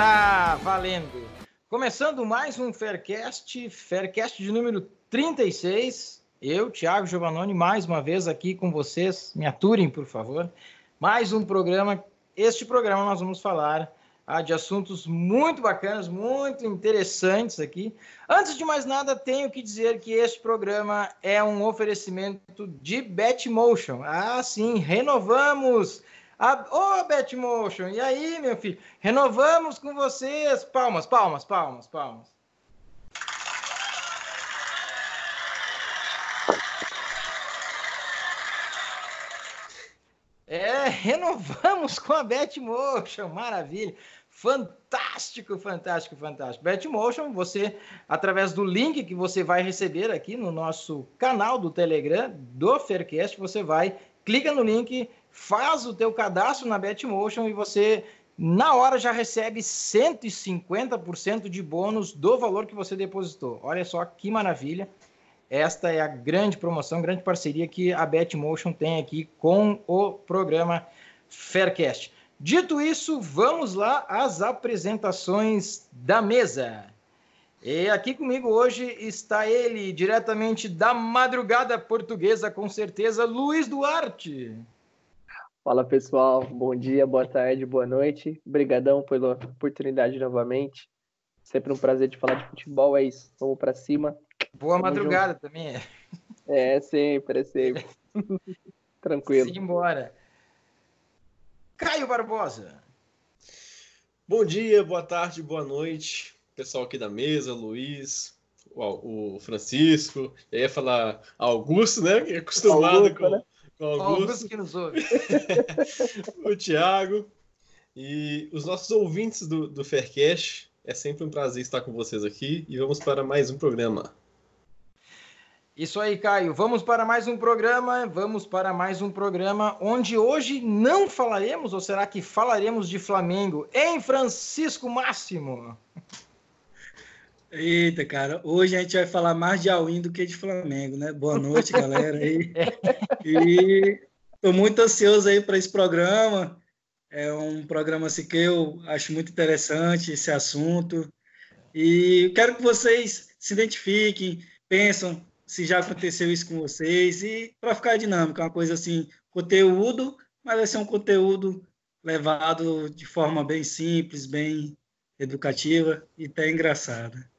Está valendo. Começando mais um Faircast, Faircast de número 36. Eu, Thiago Giovannoni, mais uma vez aqui com vocês. Me aturem, por favor. Mais um programa. Este programa nós vamos falar ah, de assuntos muito bacanas, muito interessantes aqui. Antes de mais nada, tenho que dizer que este programa é um oferecimento de Betmotion. Ah, sim, renovamos Ô, oh, Betmotion, e aí, meu filho? Renovamos com vocês. Palmas, palmas, palmas, palmas. É, renovamos com a Betmotion, maravilha. Fantástico, fantástico, fantástico. Betmotion, você, através do link que você vai receber aqui no nosso canal do Telegram, do Faircast, você vai, clica no link, faz o teu cadastro na Betmotion e você na hora já recebe 150% de bônus do valor que você depositou. Olha só que maravilha. Esta é a grande promoção, grande parceria que a Betmotion tem aqui com o programa Faircast. Dito isso, vamos lá às apresentações da mesa. E aqui comigo hoje está ele, diretamente da madrugada portuguesa, com certeza, Luiz Duarte. Fala pessoal, bom dia, boa tarde, boa noite. Obrigadão pela oportunidade novamente. Sempre um prazer de falar de futebol, é isso. Vamos para cima. Boa Vamos madrugada junto. também. É, sempre, é sempre. Tranquilo. Siga embora. Caio Barbosa. Bom dia, boa tarde, boa noite. Pessoal aqui da mesa, Luiz, o Francisco, eu ia falar Augusto, né? É acostumado Augusto, com, né? O Augusto, Augusto que nos ouve. o Thiago e os nossos ouvintes do, do Faircast. É sempre um prazer estar com vocês aqui e vamos para mais um programa. Isso aí, Caio. Vamos para mais um programa. Vamos para mais um programa onde hoje não falaremos, ou será que falaremos de Flamengo em Francisco Máximo? Eita, cara, hoje a gente vai falar mais de Alwin do que de Flamengo, né? Boa noite, galera. Aí. E estou muito ansioso aí para esse programa. É um programa assim, que eu acho muito interessante esse assunto. E quero que vocês se identifiquem, pensam se já aconteceu isso com vocês e para ficar dinâmico, é uma coisa assim, conteúdo, mas vai ser um conteúdo levado de forma bem simples, bem educativa e até engraçada.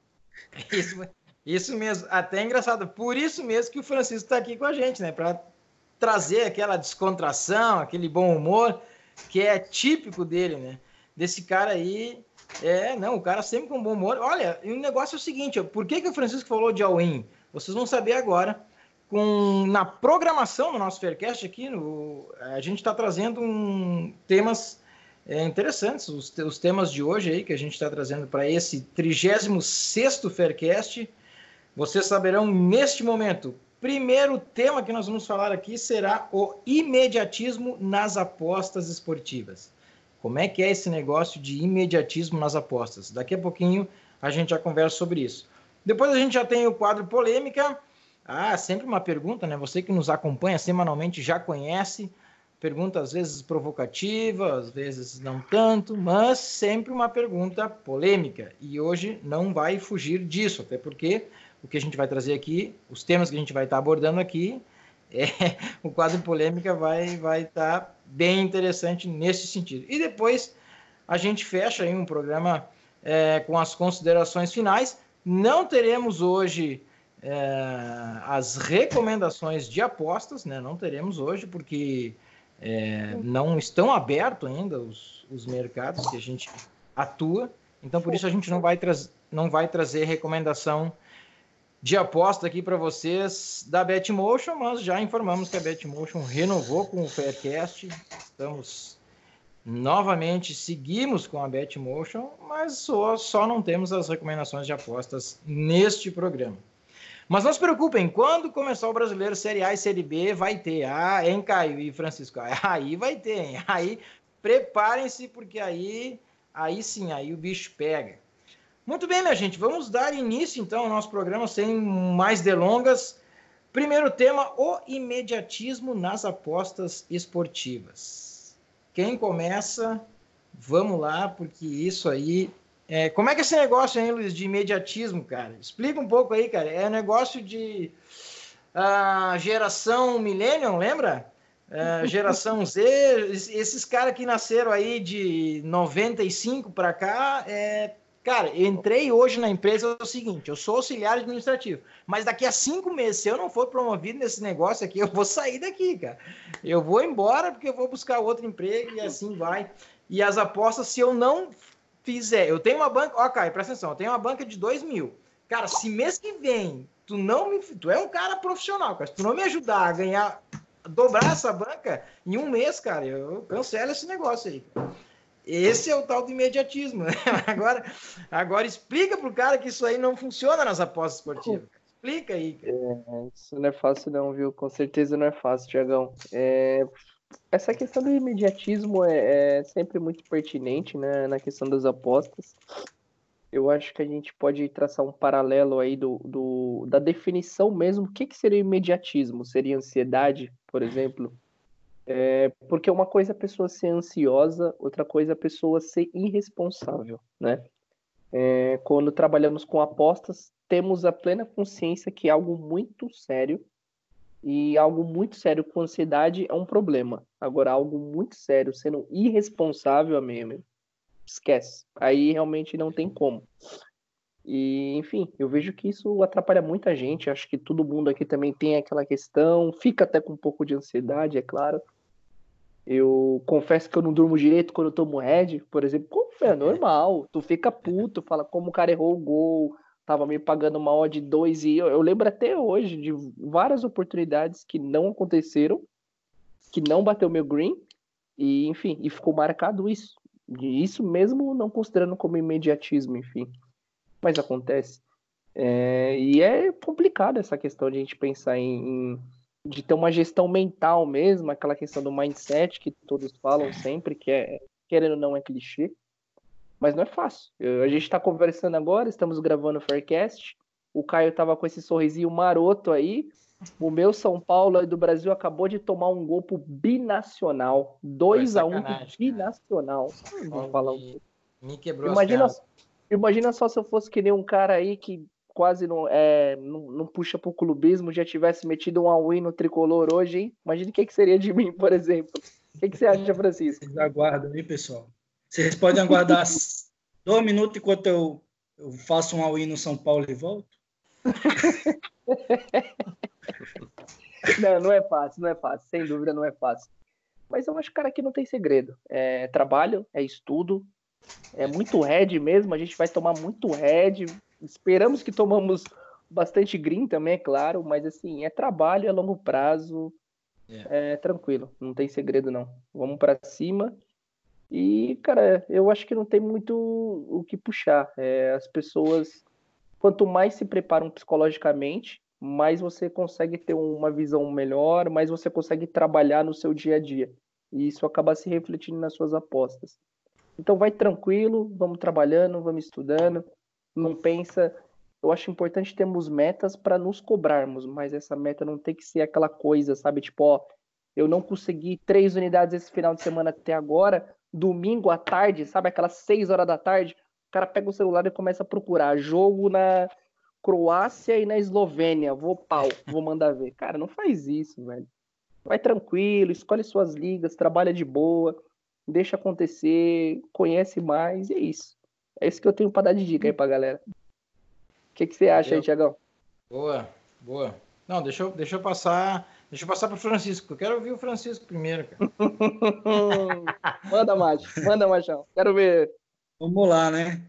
Isso, isso mesmo, até engraçado. Por isso mesmo que o Francisco está aqui com a gente, né? Para trazer aquela descontração, aquele bom humor que é típico dele, né? Desse cara aí. É, não, o cara sempre com bom humor. Olha, e o negócio é o seguinte: ó, por que, que o Francisco falou de all-in? Vocês vão saber agora. Com, na programação do nosso Faircast aqui, no, a gente está trazendo um, temas é, interessantes os, os, temas de hoje aí que a gente está trazendo para esse 36 Faircast. Vocês saberão neste momento. Primeiro tema que nós vamos falar aqui será o imediatismo nas apostas esportivas. Como é que é esse negócio de imediatismo nas apostas? Daqui a pouquinho a gente já conversa sobre isso. Depois a gente já tem o quadro polêmica. Ah, sempre uma pergunta, né? Você que nos acompanha semanalmente já conhece pergunta às vezes provocativa, às vezes não tanto, mas sempre uma pergunta polêmica. E hoje não vai fugir disso, até porque o que a gente vai trazer aqui, os temas que a gente vai estar abordando aqui, é, o quadro polêmica vai vai estar bem interessante nesse sentido. E depois a gente fecha aí um programa é, com as considerações finais. Não teremos hoje é, as recomendações de apostas, né? Não teremos hoje, porque é, não estão abertos ainda os, os mercados que a gente atua, então por isso a gente não vai, não vai trazer recomendação de aposta aqui para vocês da Betmotion, mas já informamos que a Betmotion renovou com o Faircast. Estamos novamente, seguimos com a Betmotion, mas só, só não temos as recomendações de apostas neste programa. Mas não se preocupem, quando começar o brasileiro Série A e Série B, vai ter. Ah, hein, Caio e Francisco? Aí vai ter, hein? Aí preparem-se, porque aí, aí sim, aí o bicho pega. Muito bem, minha gente, vamos dar início então ao nosso programa sem mais delongas. Primeiro tema: o imediatismo nas apostas esportivas. Quem começa Vamos lá, porque isso aí. É... Como é que é esse negócio, hein, Luiz, de imediatismo, cara? Explica um pouco aí, cara. É negócio de uh, geração Millennium, lembra? Uh, geração Z, esses caras que nasceram aí de 95 para cá, é, Cara, entrei hoje na empresa é o seguinte: eu sou auxiliar administrativo, mas daqui a cinco meses, se eu não for promovido nesse negócio aqui, eu vou sair daqui, cara. Eu vou embora porque eu vou buscar outro emprego e assim vai. E as apostas, se eu não fizer, eu tenho uma banca, ó, Caio, presta atenção, eu tenho uma banca de dois mil. Cara, se mês que vem tu não me. Tu é um cara profissional, cara. Se tu não me ajudar a ganhar, a dobrar essa banca em um mês, cara, eu cancelo esse negócio aí. Esse é o tal do imediatismo. Agora, agora explica para o cara que isso aí não funciona nas apostas esportivas. Explica aí. É, isso não é fácil não, viu? Com certeza não é fácil, Tiagão. É, essa questão do imediatismo é, é, sempre muito pertinente né, na questão das apostas. Eu acho que a gente pode traçar um paralelo aí do, do da definição mesmo. O que, que seria imediatismo? Seria ansiedade, por exemplo? É, porque uma coisa é a pessoa ser ansiosa, outra coisa é a pessoa ser irresponsável, né? É, quando trabalhamos com apostas, temos a plena consciência que é algo muito sério e algo muito sério com ansiedade é um problema. Agora, algo muito sério sendo irresponsável, amigo, esquece. Aí realmente não tem como. E, enfim, eu vejo que isso atrapalha muita gente. Acho que todo mundo aqui também tem aquela questão, fica até com um pouco de ansiedade, é claro. Eu confesso que eu não durmo direito quando eu tomo red, por exemplo. É normal. Tu fica puto, fala como o cara errou o gol, tava me pagando uma odd de 2 e eu, eu lembro até hoje de várias oportunidades que não aconteceram, que não bateu meu green, e enfim, e ficou marcado isso. Isso mesmo não considerando como imediatismo, enfim mas acontece. É, e é complicado essa questão de a gente pensar em, em, de ter uma gestão mental mesmo, aquela questão do mindset que todos falam sempre, que é querendo ou não é clichê, mas não é fácil. Eu, a gente está conversando agora, estamos gravando o Faircast, o Caio estava com esse sorrisinho maroto aí, o meu São Paulo do Brasil acabou de tomar um gol pro binacional, 2 a 1 um binacional. Vamos falar um Me quebrou Imagina, Imagina só se eu fosse que nem um cara aí que quase não, é, não, não puxa pro clubismo, já tivesse metido um all-in no tricolor hoje, hein? Imagina o que, que seria de mim, por exemplo. O que, que você acha, Francisco? Vocês aguardam, hein, pessoal? Vocês podem aguardar dois minutos enquanto eu, eu faço um all-in no São Paulo e volto? não, não é fácil, não é fácil. Sem dúvida, não é fácil. Mas eu acho, cara, que não tem segredo. É trabalho, é estudo, é muito red mesmo, a gente vai tomar muito red. Esperamos que tomamos bastante green também, é claro, mas assim, é trabalho a longo prazo. Yeah. É tranquilo, não tem segredo não. Vamos para cima. E, cara, eu acho que não tem muito o que puxar. É, as pessoas, quanto mais se preparam psicologicamente, mais você consegue ter uma visão melhor, mais você consegue trabalhar no seu dia a dia. E isso acaba se refletindo nas suas apostas. Então vai tranquilo, vamos trabalhando, vamos estudando, não pensa. Eu acho importante termos metas para nos cobrarmos, mas essa meta não tem que ser aquela coisa, sabe? Tipo, ó, eu não consegui três unidades esse final de semana até agora, domingo à tarde, sabe? Aquelas seis horas da tarde, o cara pega o celular e começa a procurar jogo na Croácia e na Eslovênia. Vou pau, vou mandar ver. Cara, não faz isso, velho. Vai tranquilo, escolhe suas ligas, trabalha de boa deixa acontecer, conhece mais, e é isso. É isso que eu tenho para dar de dica aí pra galera. O que, que você acha aí, Tiagão? Boa, boa. Não, deixa eu, deixa eu passar. Deixa eu passar pro Francisco. Eu quero ouvir o Francisco primeiro, cara. manda, Macho. Manda, Machão. Quero ver. Vamos lá, né?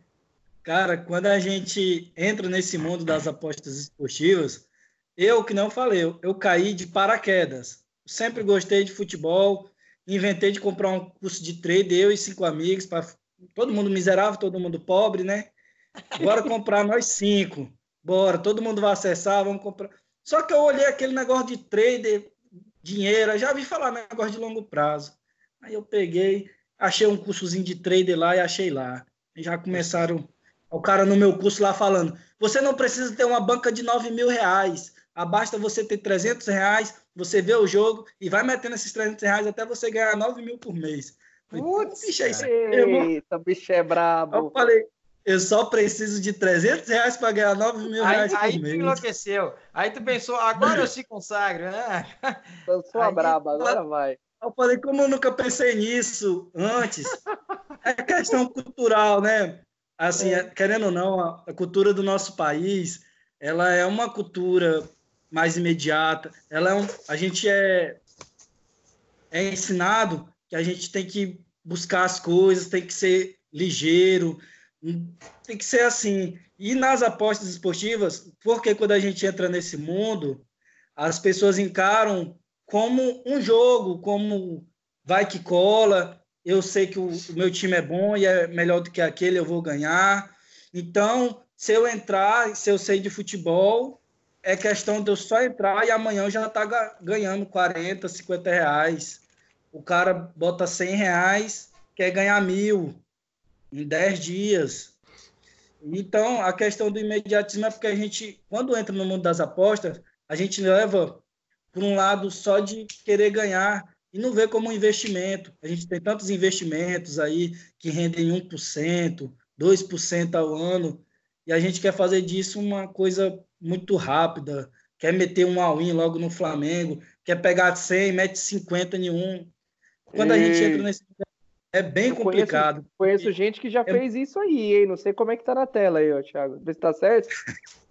Cara, quando a gente entra nesse mundo das apostas esportivas, eu que não falei, eu, eu caí de paraquedas. Sempre gostei de futebol, inventei de comprar um curso de trade, eu e cinco amigos, para todo mundo miserável, todo mundo pobre, né? Bora comprar nós cinco. Bora, todo mundo vai acessar, vamos comprar. Só que eu olhei aquele negócio de trader, dinheiro, já vi falar negócio de longo prazo. Aí eu peguei, achei um cursozinho de trader lá e achei lá. E já começaram o cara no meu curso lá falando: você não precisa ter uma banca de 9 mil reais. Basta você ter 300 reais, você vê o jogo e vai metendo esses 300 reais até você ganhar 9 mil por mês. Putz, bicho, é Eita, bicho é brabo. Eu falei, eu só preciso de 300 reais para ganhar 9 mil reais aí, por mês. Aí tu enlouqueceu. Aí tu pensou, agora eu se consagro, né? Eu sou a braba, agora vai. Eu falei, como eu nunca pensei nisso antes? É questão cultural, né? Assim, é. querendo ou não, a cultura do nosso país, ela é uma cultura mais imediata. Ela é um, a gente é, é ensinado que a gente tem que buscar as coisas, tem que ser ligeiro, tem que ser assim. E nas apostas esportivas, porque quando a gente entra nesse mundo, as pessoas encaram como um jogo, como vai que cola. Eu sei que o, meu time é bom e é melhor do que aquele, eu vou ganhar. Então, se eu entrar, se eu sei de futebol, é questão de eu só entrar e amanhã eu já tá ganhando 40, 50 reais. O cara bota 100 reais, quer ganhar mil em 10 dias. Então, a questão do imediatismo é porque a gente, quando entra no mundo das apostas, a gente leva por um lado só de querer ganhar e não vê como um investimento. A gente tem tantos investimentos aí que rendem 1%, 2% ao ano, e a gente quer fazer disso uma coisa muito rápida, quer meter um all-in logo no Flamengo, quer pegar 100, mete 50 em um. Quando a gente entra nesse é bem eu complicado. Conheço, conheço, gente que já fez isso aí, hein? Não sei como é que tá na tela aí, ó, Thiago. Vê se tá certo.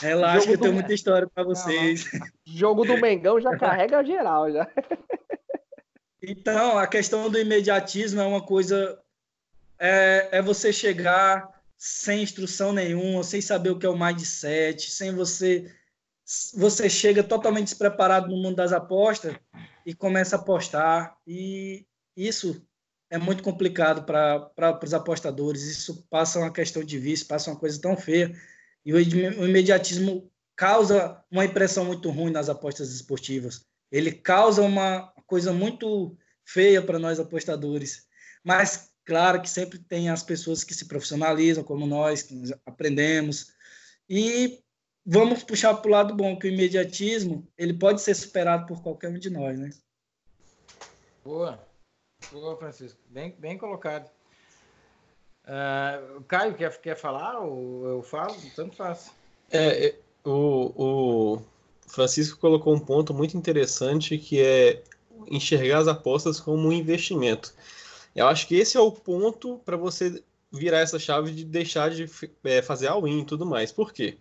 Relaxa que eu tenho muita história para vocês. Não, jogo do Mengão já carrega geral, já. Então, a questão do imediatismo é uma coisa... É, é você chegar sem instrução nenhuma, sem saber o que é o mindset, sem você... Você chega totalmente despreparado no mundo das apostas e começa a apostar. E isso é muito complicado para os apostadores. Isso passa uma questão de vício, passa uma coisa tão feia. E o imediatismo causa uma impressão muito ruim nas apostas esportivas. Ele causa uma coisa muito feia para nós apostadores. Mas, claro que sempre tem as pessoas que se profissionalizam, como nós, que aprendemos. E vamos puxar para o lado bom, que o imediatismo ele pode ser superado por qualquer um de nós, né? Boa. Boa, Francisco. Bem, bem colocado. Uh, Caio quer, quer falar ou eu falo? Tanto faz. É, é, o, o Francisco colocou um ponto muito interessante que é enxergar as apostas como um investimento. Eu acho que esse é o ponto para você virar essa chave de deixar de é, fazer all-in e tudo mais. Por quê?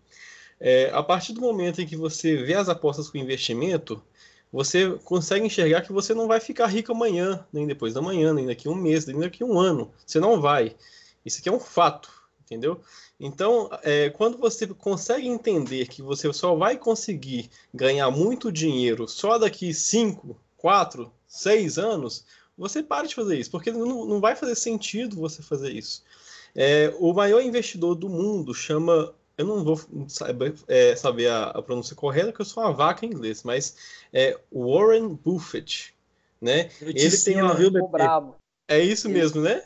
É, a partir do momento em que você vê as apostas com investimento, você consegue enxergar que você não vai ficar rico amanhã, nem depois da manhã, nem daqui a um mês, nem daqui a um ano. Você não vai. Isso aqui é um fato, entendeu? Então, é, quando você consegue entender que você só vai conseguir ganhar muito dinheiro só daqui 5, 4, 6 anos, você para de fazer isso, porque não, não vai fazer sentido você fazer isso. É, o maior investidor do mundo chama eu não vou saber, é, saber a, a, pronúncia correta, porque eu sou uma vaca em inglês, mas é Warren Buffett, né? Ele tem uma viu. É isso mesmo, né?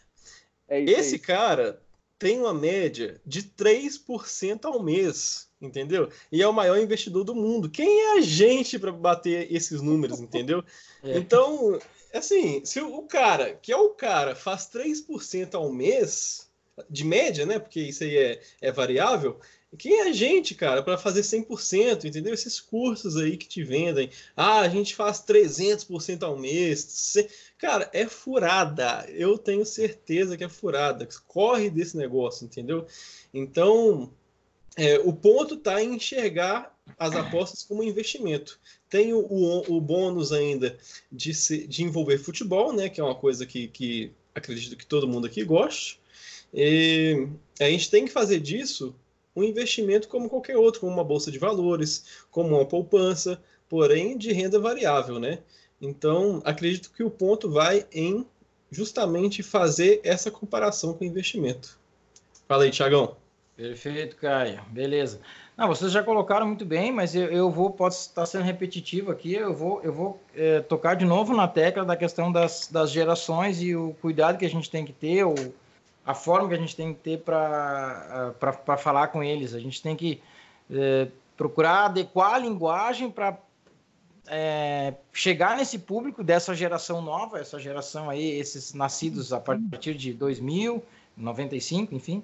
É isso, Esse é cara tem uma média de 3% ao mês, entendeu? E é o maior investidor do mundo. Quem é a gente para bater esses números, entendeu? É. Então, assim, se o cara, que é o cara, faz 3% ao mês, de média, né? Porque isso aí é, é variável, quem é a gente, cara, para fazer 100%, entendeu? Esses cursos aí que te vendem. Ah, a gente faz 300% ao mês. Cara, é furada. Eu tenho certeza que é furada. Corre desse negócio, entendeu? Então, é, o ponto está em enxergar as apostas como investimento. Tem o, o, o bônus ainda de, se, de envolver futebol, né? Que é uma coisa que, que acredito que todo mundo aqui gosta. E a gente tem que fazer disso um investimento como qualquer outro, como uma bolsa de valores, como uma poupança, porém de renda variável, né? Então, acredito que o ponto vai em justamente fazer essa comparação com o investimento. Fala aí, Tiagão. Perfeito, Caio. Beleza. Não, vocês já colocaram muito bem, mas eu, eu vou, pode estar sendo repetitivo aqui, eu vou, eu vou é, tocar de novo na tecla da questão das, das gerações e o cuidado que a gente tem que ter, o, a forma que a gente tem que ter para falar com eles. A gente tem que é, procurar adequar a linguagem para é, chegar nesse público dessa geração nova, essa geração aí, esses nascidos a partir de 2000, 95, enfim,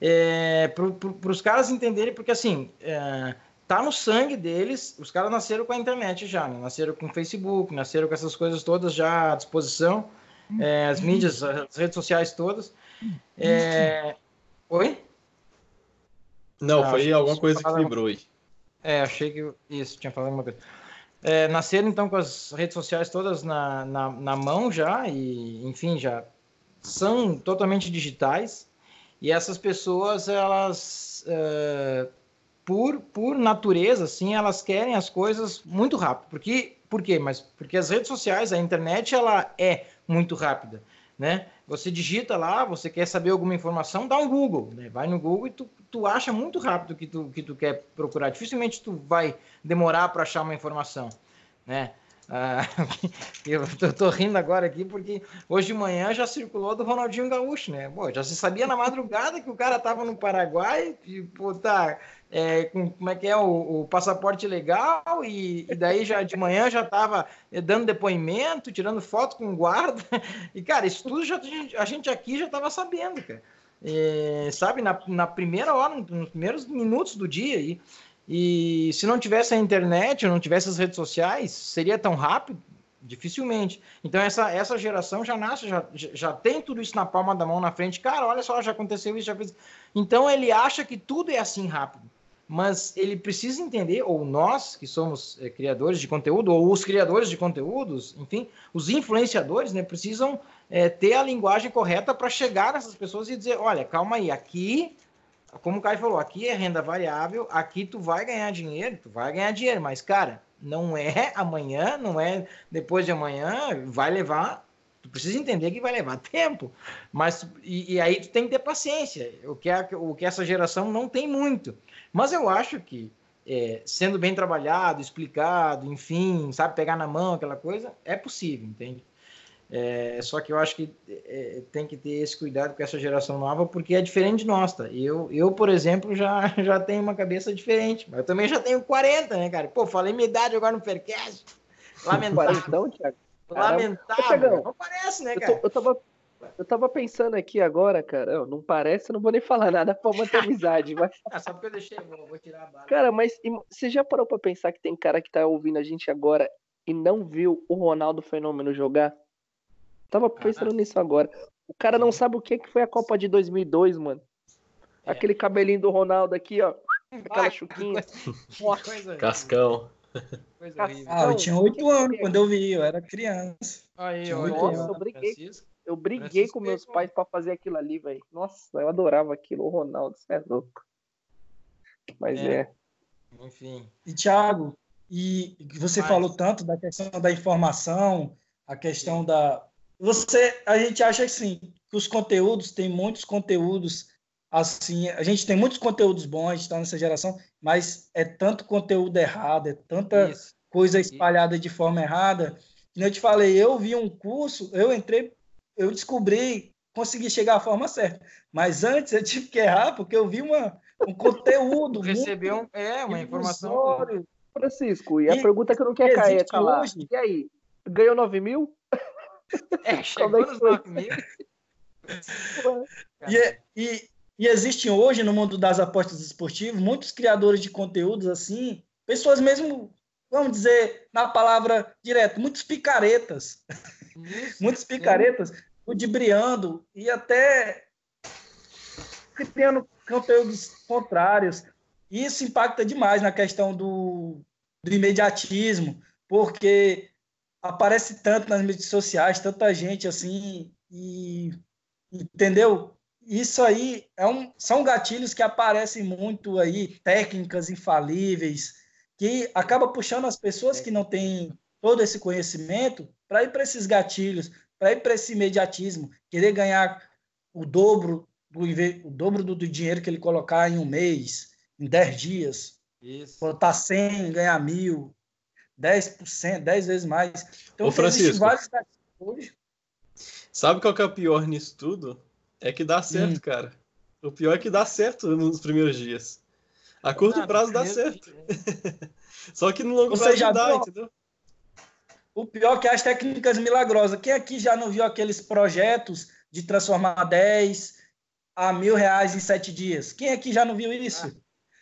é, para os caras entenderem, porque assim, é, tá no sangue deles, os caras nasceram com a internet já, né? nasceram com o Facebook, nasceram com essas coisas todas já à disposição, é, as mídias, as redes sociais todas. É... Oi? Não, ah, foi alguma coisa que vibrou aí. É, achei que isso, tinha falado alguma coisa. É, nasceram então com as redes sociais todas na, na, na, mão já, e enfim, já são totalmente digitais. E essas pessoas, elas, é, por, por natureza, assim, elas querem as coisas muito rápido. Porque, por quê? Mas porque as redes sociais, a internet, ela é muito rápida, né? Você digita lá, você quer saber alguma informação, dá um Google, né? Vai no Google e tu, tu acha muito rápido o que tu, que tu quer procurar. Dificilmente tu vai demorar para achar uma informação, né? Ah, eu tô, rindo agora aqui porque hoje de manhã já circulou do Ronaldinho Gaúcho, né? Pô, já se sabia na madrugada que o cara tava no Paraguai e, pô, tá, é, com, como é que é o, o passaporte legal e, e, daí já de manhã já tava dando depoimento, tirando foto com guarda e, cara, isso tudo já, a gente aqui já tava sabendo, cara. É, sabe, na, na primeira hora, nos primeiros minutos do dia e e se não tivesse a internet, não tivesse as redes sociais, seria tão rápido? Dificilmente. Então, essa, essa geração já nasce, já, já tem tudo isso na palma da mão na frente. Cara, olha só, já aconteceu isso, já fez. Então, ele acha que tudo é assim rápido. Mas ele precisa entender, ou nós, que somos é, criadores de conteúdo, ou os criadores de conteúdos, enfim, os influenciadores, né, precisam é, ter a linguagem correta para chegar nessas pessoas e dizer: olha, calma aí, aqui como o Caio falou, aqui é renda variável, aqui tu vai ganhar dinheiro, tu vai ganhar dinheiro, mas, cara, não é amanhã, não é depois de amanhã, vai levar. Tu precisa entender que vai levar tempo, mas e, e aí tu tem que ter paciência, o que, é, o que essa geração não tem muito. Mas eu acho que é, sendo bem trabalhado, explicado, enfim, sabe, pegar na mão aquela coisa, é possível, entende? É, só que eu acho que é, tem que ter esse cuidado com essa geração nova, porque é diferente de nós, tá? Eu, eu por exemplo, já, já tenho uma cabeça diferente, mas eu também já tenho 40, né, cara? Pô, falei minha idade agora no Faircast. Lamentável. Então, Thiago? Lamentável. Não parece, né, cara? Eu, tô, eu, tava, eu tava pensando aqui agora, cara, não parece, eu não vou nem falar nada pra manter amizade, mas... ah, só porque eu deixei, vou, vou tirar a bala. Cara, mas você já parou pra pensar que tem cara que tá ouvindo a gente agora e não viu o Ronaldo Fenômeno jogar? Tava pensando nisso agora. O cara não sabe o que foi a Copa de 2002, mano. É. Aquele cabelinho do Ronaldo aqui, ó. Aquela chuquinha. Coisa Cascão. Coisa ah, eu tinha oito anos quando eu vi, eu era criança. Aí, Nossa, eu briguei, eu briguei com meus pais para fazer aquilo ali, velho. Nossa, eu adorava aquilo, o Ronaldo, você é louco. Mas é. é. Enfim. E Thiago, e você Mas... falou tanto da questão da informação, a questão da, você, a gente acha assim que os conteúdos tem muitos conteúdos assim, a gente tem muitos conteúdos bons, a gente está nessa geração, mas é tanto conteúdo errado, é tanta Isso. coisa espalhada de forma errada. Que eu te falei, eu vi um curso, eu entrei, eu descobri, consegui chegar à forma certa, mas antes eu tive que errar porque eu vi uma, um conteúdo. Recebeu é, uma informação. Francisco, e, e a pergunta que eu não quero cair é calar. Hoje, e aí, ganhou 9 mil? É, chegou é nos 9 mil. e, e, e existem hoje no mundo das apostas esportivas muitos criadores de conteúdos assim, pessoas mesmo, vamos dizer, na palavra direta, muitos picaretas. Isso, muitos picaretas, ludibriando e até criando conteúdos contrários. Isso impacta demais na questão do, do imediatismo, porque aparece tanto nas mídias sociais, tanta gente assim, e entendeu? Isso aí é um, são gatilhos que aparecem muito aí, técnicas infalíveis, que acaba puxando as pessoas que não têm todo esse conhecimento para ir para esses gatilhos, para ir para esse imediatismo, querer ganhar o dobro do, o dobro do, do dinheiro que ele colocar em um mês, em 10 dias. Isso. Botar 100, ganhar mil. 10%, 10 vezes mais. Então, Ô, Francisco, vários hoje. Sabe qual que é o pior nisso tudo? É que dá certo, hum. cara. O pior é que dá certo nos primeiros dias. A curto ah, prazo dá certo. Só que no longo Você prazo já dá, viu, entendeu? O pior é que as técnicas milagrosas. Quem aqui já não viu aqueles projetos de transformar 10 a mil reais em sete dias? Quem aqui já não viu isso?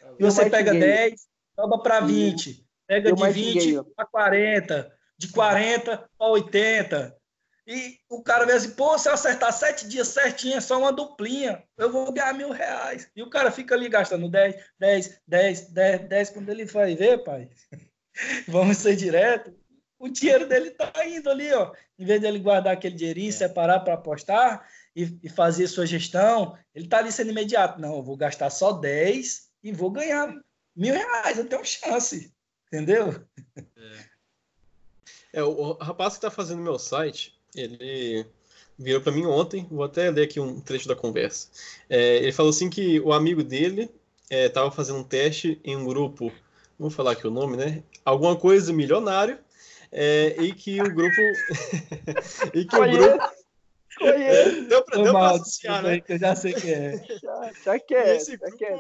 Ah, e você pega 10, dobra para 20, pega de 20 para 40, de 40 para 80. E o cara vê assim, pô, se eu acertar sete dias certinho, é só uma duplinha, eu vou ganhar mil reais. E o cara fica ali gastando 10, 10, 10, 10, 10. Quando ele vai ver, pai, vamos ser direto, o dinheiro dele tá indo ali, ó. Em vez dele guardar aquele dinheirinho, é. separar para apostar e, e, fazer sua gestão, ele tá ali sendo imediato. Não, eu vou gastar só 10 e vou ganhar mil reais, eu tenho chance. Entendeu? É. É, o, rapaz que está fazendo meu site, ele virou para mim ontem, vou até ler aqui um trecho da conversa. É, ele falou assim que o amigo dele estava é, fazendo um teste em um grupo, vamos falar aqui o nome, né? Alguma coisa milionário, é, e que o grupo. e que o grupo. É, deu mal, associar, né? Que eu já sei que é. Já, já quer. Esse já grupo quer.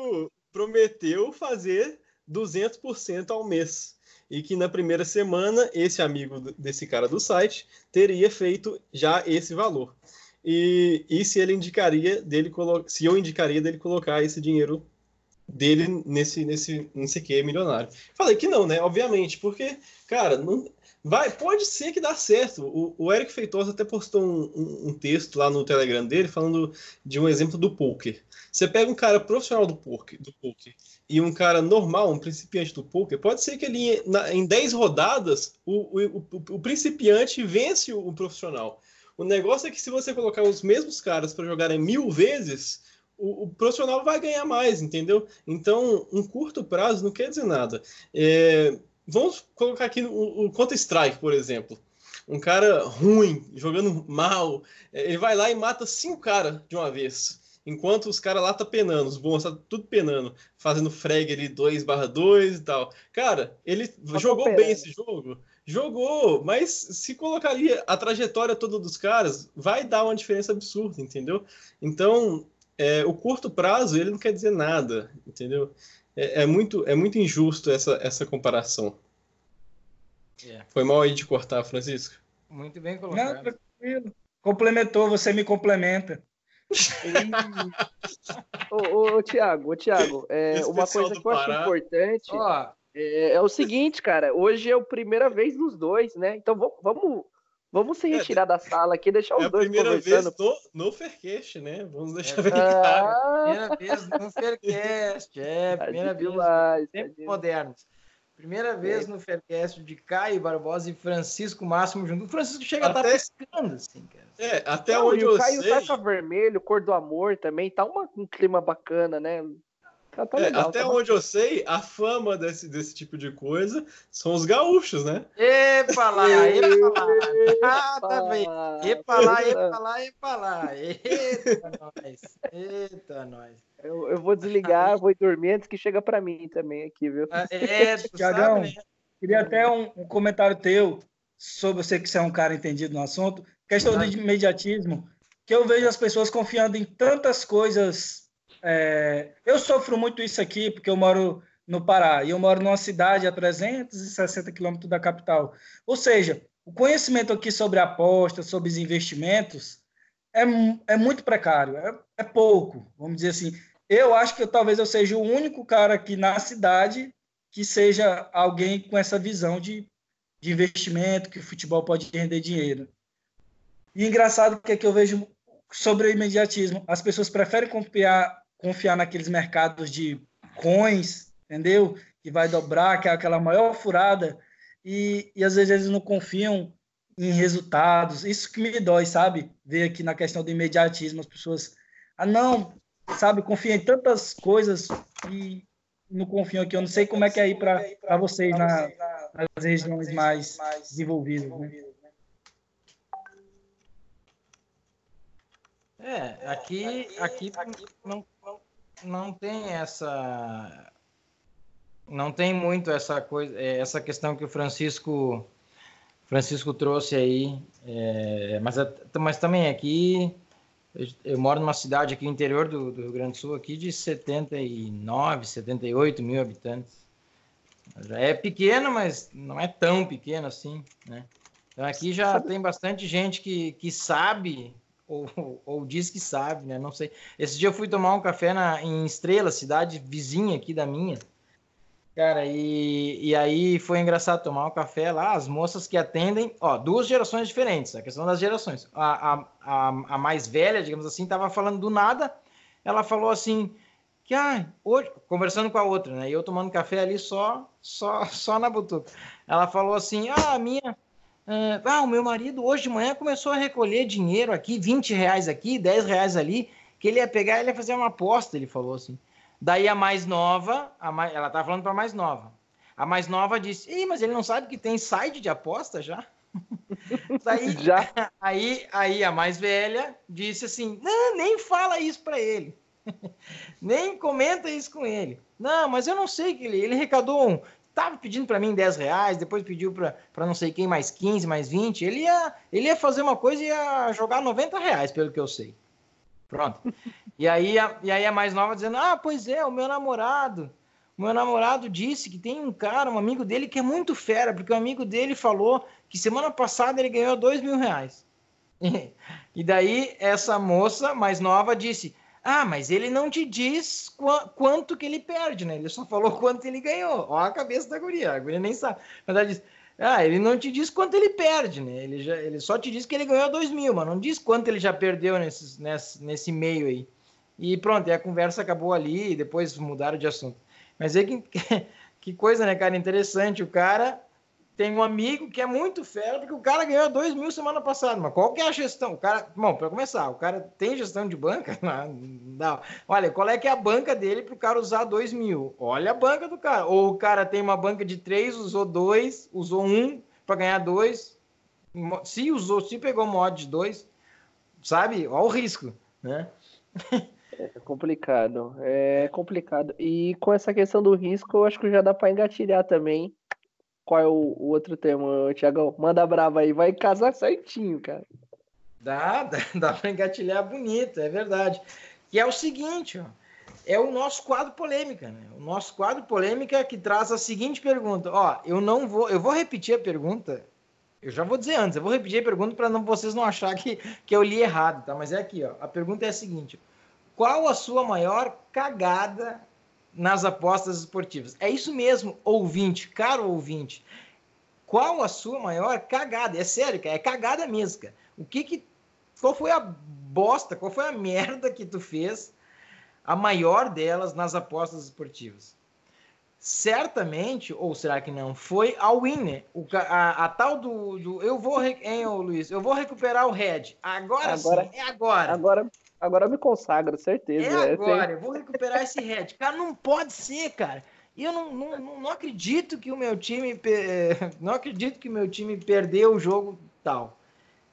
prometeu fazer 200% ao mês e que na primeira semana esse amigo desse cara do site teria feito já esse valor. E, e se ele indicaria dele se eu indicaria dele colocar esse dinheiro dele nesse nesse nesse que milionário. Falei que não, né? Obviamente, porque cara, não vai, pode ser que dá certo. O, o Eric Feitosa até postou um, um, um, texto lá no Telegram dele falando de um exemplo do poker. Você pega um cara profissional do poker, do poker e um cara normal, um principiante do poker, pode ser que ele, na, em 10 rodadas, o, o, o, o principiante vence o, o, profissional. O negócio é que se você colocar os mesmos caras para jogarem mil vezes, o, profissional vai ganhar mais, entendeu? Então, um curto prazo não quer dizer nada. É, vamos colocar aqui o, o Counter-Strike, por exemplo. Um cara ruim, jogando mal, é, ele vai lá e mata cinco caras de uma vez enquanto os caras lá tá penando, os bons tá tudo penando, fazendo frag ali 2 barra 2 e tal. Cara, ele tá jogou bem esse jogo, jogou, mas se colocaria a trajetória toda dos caras, vai dar uma diferença absurda, entendeu? Então, é, o curto prazo, ele não quer dizer nada, entendeu? É, é muito, é muito injusto essa, essa comparação. Yeah. É. Foi mal aí de cortar, Francisco? Muito bem colocado. Não, tranquilo. Complementou, você me complementa ô, ô, ô, Tiago, ô, Tiago, é, uma coisa que eu acho importante é, é, o seguinte, cara. Hoje é a primeira vez dos dois, né? Então vamos, vamos se é, retirar é, da sala aqui, deixar os é dois conversando. primeira vez no, no Faircast, né? Vamos deixar é, bem claro. Primeira vez no Faircast, é, tá primeira vez. Demais, tá modernos. Primeira vez é. no Faircast de Caio Barbosa e Francisco Máximo junto. O Francisco chega até... a estar pescando, assim, cara. É, até Não, onde eu o Caio sei... taca vermelho, cor do amor também, tá uma, um clima bacana, né? Tá, tá legal, é, até tá onde eu sei, a fama desse, desse tipo de coisa são os gaúchos, né? Epa lá, epa lá. Ah, tá bem. Epa lá, epa lá, epa lá. Eita, nós. Eita, nós. Eu, eu vou desligar, vou dormir antes que chega para mim também aqui, viu? Ah, é, Tiagão, né? queria até um, um, comentário teu sobre você que você é um cara entendido no assunto, questão do imediatismo, que eu vejo as pessoas confiando em tantas coisas é, eu sofro muito isso aqui porque eu moro no Pará e eu moro numa cidade a 360 quilômetros da capital. Ou seja, o conhecimento aqui sobre apostas, sobre os investimentos, é, é muito precário, é, é, pouco, vamos dizer assim. Eu acho que eu, talvez eu seja o único cara aqui na cidade que seja alguém com essa visão de, de investimento, que o futebol pode render dinheiro. E engraçado que é que eu vejo sobre o imediatismo. As pessoas preferem confiar, confiar naqueles mercados de coins, entendeu? Que vai dobrar, que é aquela maior furada, e, e às vezes eles não confiam em resultados. Isso que me dói, sabe? Ver aqui na questão do imediatismo, as pessoas, ah, não, sabe, confiam em tantas coisas e não confiam aqui. Eu não sei como é que é aí para vocês na, nas regiões mais desenvolvidas. Né? É, aqui, aqui, aqui não, não tem essa não tem muito essa coisa é, essa questão que o Francisco Francisco trouxe aí é, mas mas também aqui eu, eu, moro numa cidade aqui interior do, do, Rio Grande do Sul aqui de 79 78 mil habitantes. Já é pequeno mas não é tão pequeno assim né? Então aqui já tem bastante gente que, que sabe ou, ou diz que sabe, né? Não sei. Esse dia eu fui tomar um café na, em Estrela, cidade vizinha aqui da minha. Cara, e, e aí foi engraçado tomar um café lá, as moças que atendem, ó, duas gerações diferentes, a questão das gerações. A, a, a, a mais velha, digamos assim, estava falando do nada, ela falou assim, que, ah, hoje, conversando com a outra, né, e eu tomando café ali só, só, só na butuca. Ela falou assim, ah, a minha, ah, ah, o meu marido hoje de manhã começou a recolher dinheiro aqui, 20 reais aqui, 10 reais ali, que ele ia pegar, ele ia fazer uma aposta, ele falou assim. Daí a mais nova, a mais, ela tá falando para a mais nova. A mais nova disse, Ih, mas ele não sabe que tem site de aposta já? Daí, já. Aí, aí a mais velha disse assim, não, nem fala isso para ele. nem comenta isso com ele. Não, mas eu não sei que ele, ele recadou um, estava pedindo para mim 10 reais, depois pediu para não sei quem mais 15, mais 20. Ele ia, ele ia fazer uma coisa e ia jogar 90 reais, pelo que eu sei. Pronto. E aí, a, e aí a mais nova dizendo: Ah, pois é, o meu namorado. O meu namorado disse que tem um cara, um amigo dele, que é muito fera, porque o amigo dele falou que semana passada ele ganhou 2 mil reais. E daí essa moça mais nova disse: ah, mas ele não te diz qu quanto que ele perde, né? Ele só falou quanto ele ganhou. Ó a cabeça da guria, a guria nem sabe. Mas ela diz, ah, ele não te diz quanto ele perde, né? Ele, já, ele só te diz que ele ganhou dois mil, mas não diz quanto ele já perdeu nesse, nesse, nesse meio aí. E pronto, e a conversa acabou ali, e depois mudaram de assunto. Mas é que, que coisa, né, cara? Interessante. O cara tem um amigo que é muito fera, porque o cara ganhou 2 mil semana passada. Mas qual que é a gestão? O cara, bom, para começar, o cara tem gestão de banca? Não. Olha, qual é que é a banca dele para o cara usar 2 mil? Olha a banca do cara. Ou o cara tem uma banca de 3, usou 2, usou 1 um para ganhar 2. Se usou, se pegou mod de 2, sabe? Olha o risco, né? É complicado, é complicado. E com essa questão do risco, eu acho que já dá para engatilhar também qual é o, o outro tema, Tiagão? Manda brava aí, vai casar certinho, cara. Dá, dá, dá para engatilhar bonito, é verdade. Que é o seguinte, ó, é o nosso quadro polêmica, né? O nosso quadro polêmica que traz a seguinte pergunta. Ó, eu não vou, eu vou repetir a pergunta. Eu já vou dizer antes, eu vou repetir a pergunta para não vocês não achar que, que eu li errado, tá? Mas é aqui, ó. A pergunta é a seguinte: qual a sua maior cagada nas apostas esportivas. É isso mesmo, ouvinte, caro ouvinte. Qual a sua maior cagada? É sério, cara, é cagada mesmo, cara. O que que qual foi a bosta, qual foi a merda que tu fez? A maior delas nas apostas esportivas. Certamente, ou será que não, foi a Winner, o, a, a, tal do, do eu vou, hein, Luiz, eu vou recuperar o Red. Agora, agora sim, é agora. Agora Agora eu me consagro, certeza. É, é agora, eu vou recuperar esse red. Cara, não pode ser, cara. E eu não, não, não acredito que o meu time. Não acredito que o meu time perdeu o jogo tal.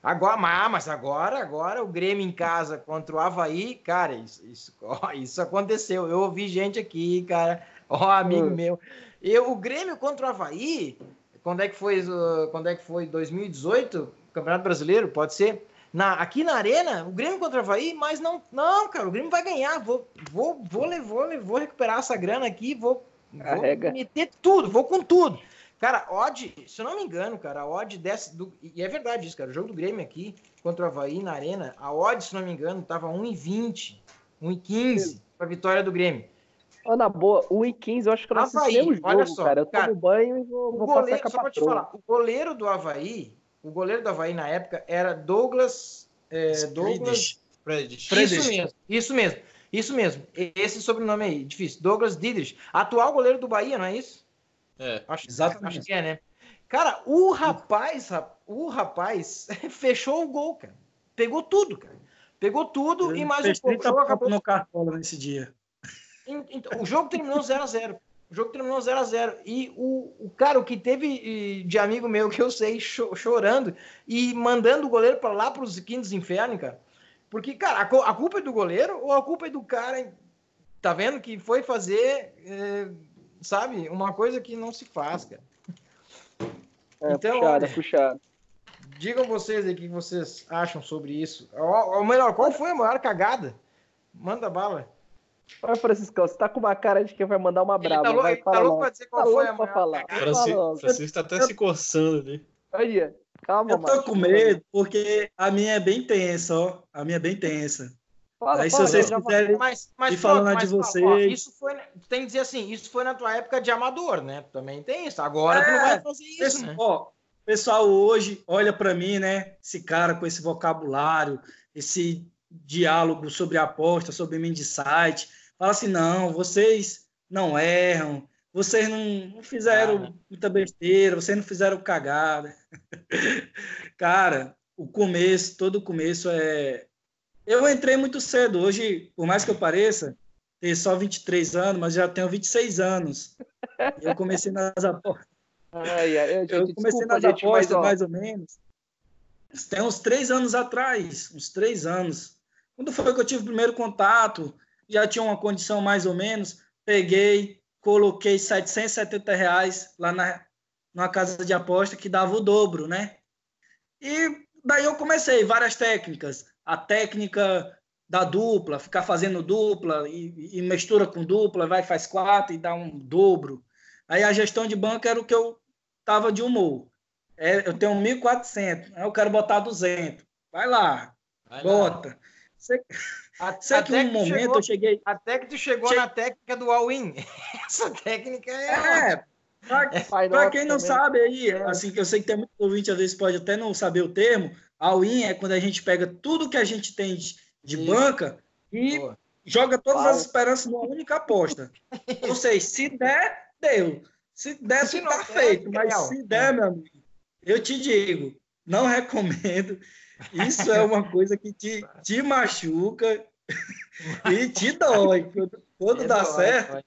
Agora, mas agora, agora o Grêmio em casa contra o Havaí, cara, isso, isso, isso aconteceu. Eu ouvi gente aqui, cara, ó, amigo hum. meu. Eu, o Grêmio contra o Havaí, quando é que foi, quando é que foi 2018? Campeonato Brasileiro, pode ser? Na, aqui na arena, o Grêmio contra o Havaí, mas não, não, cara, o Grêmio vai ganhar. Vou, vou, vou, vou, vou recuperar essa grana aqui, vou, vou meter tudo, vou com tudo. Cara, odd, se eu não me engano, cara, a odd desce do, e é verdade isso, cara, o jogo do Grêmio aqui contra o Havaí na arena, a odd, se não me engano, tava 1,20, 1,15 para vitória do Grêmio. Oh, na boa, 1,15 eu acho que eu não Havaí, o jogo, olha só, cara. Eu tomo cara, banho e vou, vou goleiro, passar Só pra te falar, o goleiro do Havaí, o goleiro do Havaí na época era Douglas. É, Douglas. Friedrich. Isso mesmo, isso mesmo. Isso mesmo. Esse sobrenome aí, difícil. Douglas Didrich. Atual goleiro do Bahia, não é isso? É, acho, exatamente. Acho que é, né? Cara, o rapaz, o rapaz fechou o gol, cara. Pegou tudo, cara. Pegou tudo Ele e mais um pouco. O jogo acabou no cartola nesse dia. Então, o jogo terminou 0 a 0 o jogo terminou 0 a 0 E o, o cara, o que teve de amigo meu que eu sei cho, chorando e mandando o goleiro para lá para os quintos infernos, cara. Porque, cara, a, a, culpa é do goleiro ou a culpa é do cara, tá vendo, que foi fazer, é, sabe, uma coisa que não se faz, cara. É, então, puxado, puxado. Digam vocês aí o que vocês acham sobre isso. Ou, ou melhor, qual foi a maior cagada? Manda bala. Olha, Francisco, você tá com uma cara de que vai mandar uma brava. Tá vai, tá louco pra dizer qual tá foi a maior falar. Francisco, Francisco tá até eu... se coçando ali. Olha, Calma, Eu tô com medo porque a minha é bem tensa, ó. A minha é bem tensa. Fala, Aí, fala, se vocês quiserem mas, mas, ir falando mas, de vocês. Ó, isso foi, tem que dizer assim, isso foi na tua época de amador, né? Também tem isso. Agora é, tu não vai fazer isso, esse, né? Ó, pessoal hoje olha para mim, né? Esse cara com esse vocabulário, esse diálogo sobre aposta, sobre site, fala assim: não, vocês não erram, vocês não, fizeram ah, muita besteira, vocês não fizeram cagada. Cara, o começo, todo o começo é. Eu entrei muito cedo. Hoje, por mais que eu pareça, ter só 23 anos, mas já tenho 26 anos. Eu comecei nas apostas. Ai, ai, eu, eu comecei nas apostas, mais ou menos. Tem uns três anos atrás, uns três anos. Quando foi que eu tive o primeiro contato, já tinha uma condição mais ou menos, peguei, coloquei 770 reais lá na, numa casa de aposta que dava o dobro, né? E daí eu comecei várias técnicas. A técnica da dupla, ficar fazendo dupla e, e mistura com dupla, vai faz quatro e dá um dobro. Aí a gestão de banco era o que eu tava de humor. É, eu tenho 1.400, aí eu quero botar 200. Vai lá, vai bota. Lá. Sei que um momento chegou, eu cheguei. Até que tu chegou che... na técnica do all-in. Essa técnica é. É. Para quem não também. sabe aí, é. assim, que eu sei que tem muito ouvinte, às vezes pode até não saber o termo, all-in é quando a gente pega tudo que a gente tem de, de banca e Boa. joga todas as esperanças numa única aposta. Ou seja, se der, deu. Se der, se tá feito. Mas se der, meu amigo, eu te digo, não recomendo. Isso é uma coisa que te, te machuca e te dói. Quando, quando é dá dói, certo,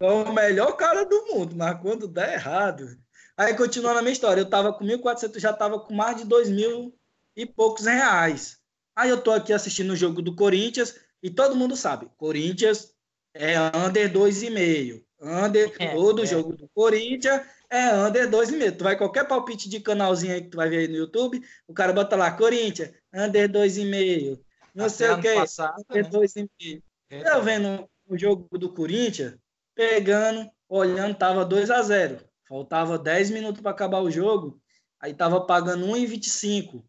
é o melhor cara do mundo, mas quando dá errado. Aí, continuando a minha história, eu tava com 1.400, já tava com mais de 2 mil e poucos reais. Aí eu tô aqui assistindo o jogo do Corinthians e todo mundo sabe, Corinthians é under 2,5. Under, é, todo é. jogo do Corinthians é under 2,5. Tu vai qualquer palpite de canalzinho aí que tu vai ver aí no YouTube, o cara bota lá, Corinthians, under 2,5. Não Até sei o que, passado, under né? 2,5. Eu vendo o jogo do Corinthians, pegando, olhando, tava 2 a 0 Faltava 10 minutos para acabar o jogo, aí tava pagando 1,25.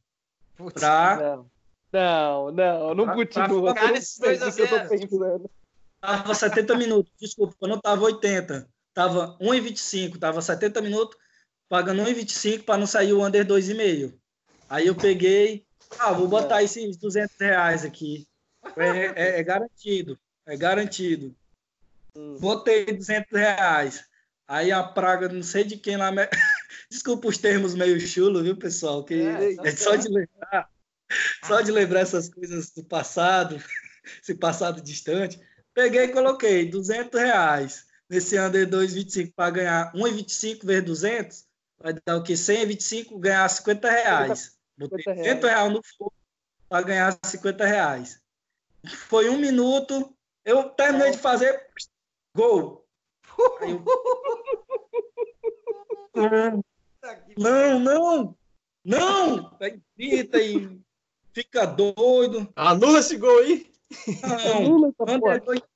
Pra... Não, não, não, não continua. Pra ficar nesses 2 a 0 Tava 70 minutos, desculpa, não tava 80 tava 1,25, tava 70 minutos, pagando 1,25 para não sair o under 2,5. Aí eu peguei, ah, vou botar esses 200 reais aqui. É, é, é garantido, é garantido. Hum. Botei 200 reais. Aí a praga, não sei de quem lá. Me... Desculpa os termos meio chulo, viu, pessoal? Que é, tá é só de lembrar, só de lembrar essas coisas do passado, esse passado distante. Peguei e coloquei 200 reais nesse under 2,25 para ganhar 1,25 vezes 200, vai dar o quê? 125 ganhar 50 reais. Botei 50 reais no fogo para ganhar 50 reais. Foi um minuto, eu terminei de fazer gol. Eu... não, não, não! Aí grita e fica doido. Anula esse gol aí. Não, tá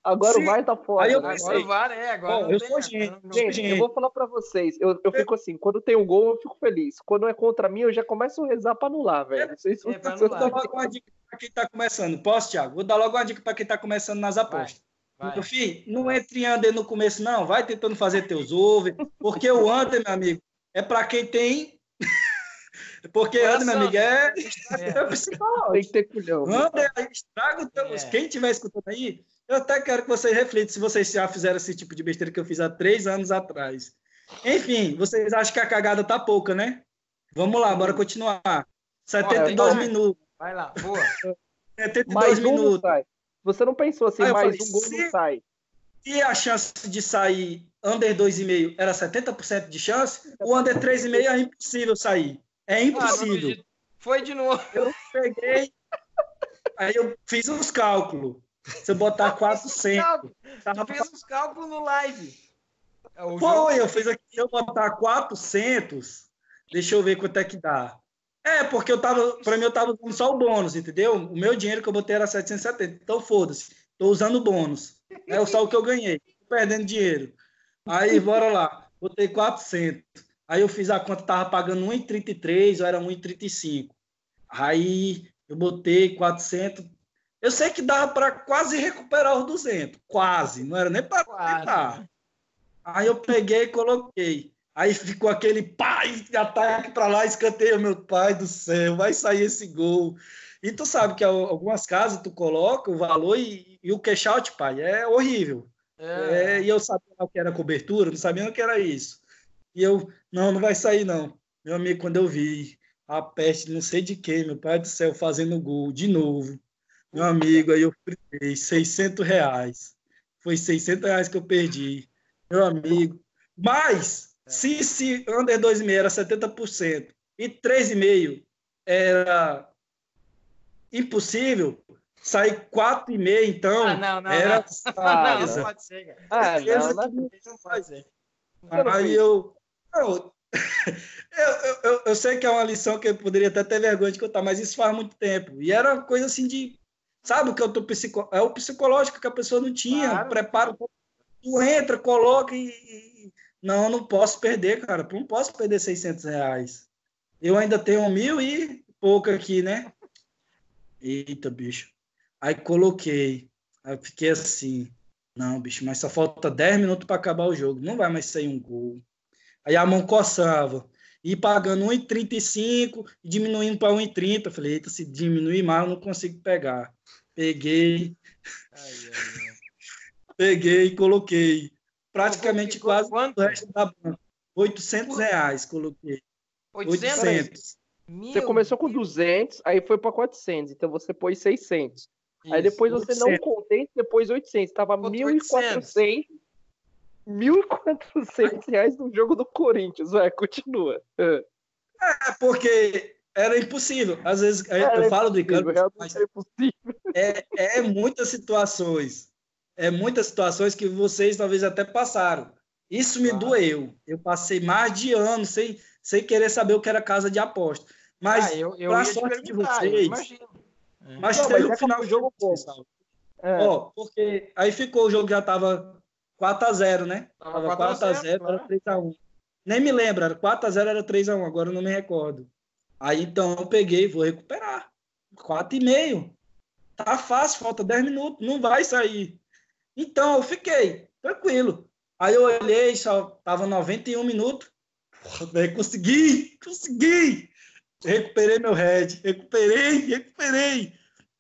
agora o VAR tá fora. Aí eu né? Agora o VAR é, agora. Bom, eu sou gente. gente, eu vou falar pra vocês. Eu, eu fico assim, quando tem um gol, eu fico feliz. Quando é contra mim, eu já começo a rezar pra anular, velho. Não se é, Vou dar logo uma dica pra quem tá começando. Posso, Thiago? Vou dar logo uma dica pra quem tá começando nas apostas. Vai, Meu filho, não entre under no começo, não. Vai tentando fazer teus over. Porque o under, meu amigo, é pra quem tem porque Olha meu amigo, é, é. psicológico. Tem que ter culhão. Anda, estraga o teu... É. Quem estiver escutando aí, eu até quero que vocês reflitam se vocês já fizeram esse tipo de besteira que eu fiz há três anos atrás. Enfim, vocês acham que a cagada tá pouca, né? Vamos lá, bora continuar. 72 Olha, minutos. Vai lá, boa. 72 mais minutos. Um Você não pensou assim, mais falei, um gol se, não sai. Se a chance de sair under 2,5 era 70% de chance, o under 3,5 é impossível sair. É impossível. Ah, Foi de novo. Eu peguei, aí eu fiz os cálculos. Se eu botar 400. Tava... Tu fez os cálculos no live. É Foi, eu fiz aqui. Se eu botar 400, deixa eu ver quanto é que dá. É, porque eu tava, para mim eu tava usando só o bônus, entendeu? O meu dinheiro que eu botei era 770. Então foda-se, tô usando o bônus. É só o que eu ganhei, tô perdendo dinheiro. Aí, bora lá. Botei 400. Aí eu fiz a conta, tava pagando 1,33 ou era 1,35. Aí eu botei 400. Eu sei que dava para quase recuperar os 200. Quase. Não era nem para tentar. Aí eu peguei e coloquei. Aí ficou aquele pai, ataque para lá, escanteio, meu pai do céu, vai sair esse gol. E tu sabe que algumas casas tu coloca o valor e, e o cash out, pai, é horrível. É. É, e eu sabia o que era cobertura, não sabia o que era isso. E eu, não, não vai sair não. Meu amigo, quando eu vi a peste, não sei de quem, meu pai do céu, fazendo gol de novo. Meu amigo, aí eu perdi 600 reais. Foi 600 reais que eu perdi. Meu amigo. Mas, é. se, se under 2,5 era 70% e 3,5 era impossível, sair 4,5, então. Ah, não, não, era não. não, não pode ser. Ah, não, não, não pode ser. Aí eu. eu, eu, eu, eu, sei que é uma lição que eu poderia até ter vergonha de contar, mas isso faz muito tempo. E era uma coisa assim de. Sabe o que eu tô psico, é o psicológico que a pessoa não tinha, claro. preparo. Tu entra, coloca e, e, Não, não posso perder, cara. Não posso perder 600 reais. Eu ainda tenho mil e pouco aqui, né? Eita, bicho. Aí coloquei. Aí fiquei assim. Não, bicho, mas só falta 10 minutos para acabar o jogo. Não vai mais sair um gol. Aí a mão coçava. E pagando 1,35 e diminuindo para 1,30. Falei, eita, se diminuir mais, eu não consigo pegar. Peguei. Ai, ai, ai. Peguei e coloquei. Praticamente quase quanto? o resto da banca. 800 reais coloquei. 800? 800. Você começou com 200, aí foi para 400. Então você pôs 600. Isso, aí depois você 800. não contente, depois 800. Tava 1.400. 1.400 reais no jogo do Corinthians. Vai, continua. É, porque era impossível. Às vezes eu falo do Icano, mas é, é muitas situações. É muitas situações que vocês talvez até passaram. Isso me ah. doeu. Eu passei mais de anos sem, sem querer saber o que era casa de aposta. Mas, ah, eu, eu pra sorte de vocês, é. Mas não, teve o final do jogo pouco. É. Ó, porque aí ficou, o jogo já tava 4x0, né? Tava, tava 4x0, claro. era 3x1. Nem me lembro, era 4x0, era 3x1, agora eu não me recordo. Aí então eu peguei, vou recuperar. 4,5. Tá fácil, falta 10 minutos, não vai sair. Então eu fiquei, tranquilo. Aí eu olhei, só tava 91 minutos. Porra, consegui, consegui. Recuperei meu head, recuperei, recuperei.